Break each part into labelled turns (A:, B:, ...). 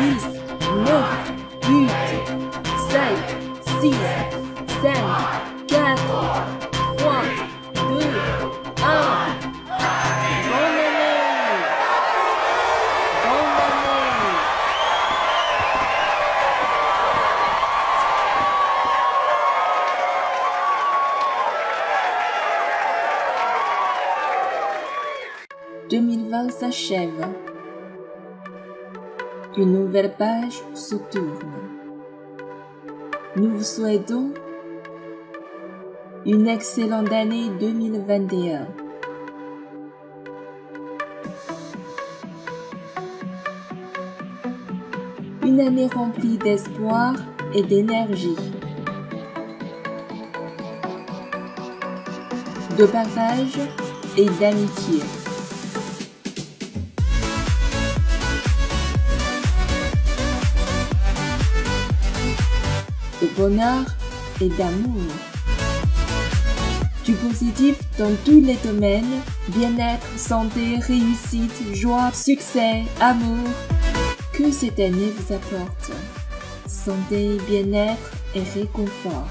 A: dix, neuf, huit, sept, six, cinq, quatre, trois, deux, un. Bonne année! Bonne année! « 2020 s'achève. Une nouvelle page se tourne. Nous vous souhaitons une excellente année 2021. Une année remplie d'espoir et d'énergie. De partage et d'amitié. De bonheur et d'amour. Du positif dans tous les domaines, bien-être, santé, réussite, joie, succès, amour. Que cette année vous apporte santé, bien-être et réconfort.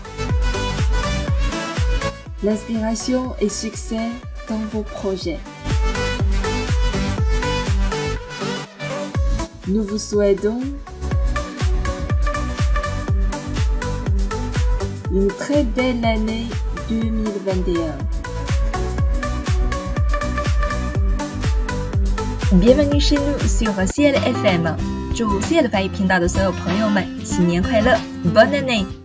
A: L'inspiration et succès dans vos projets. Nous vous souhaitons une très belle année 2021.
B: Bienvenue chez nous sur CL FM，祝 CL 法语频道的所有朋友们新年快乐，Bonne année！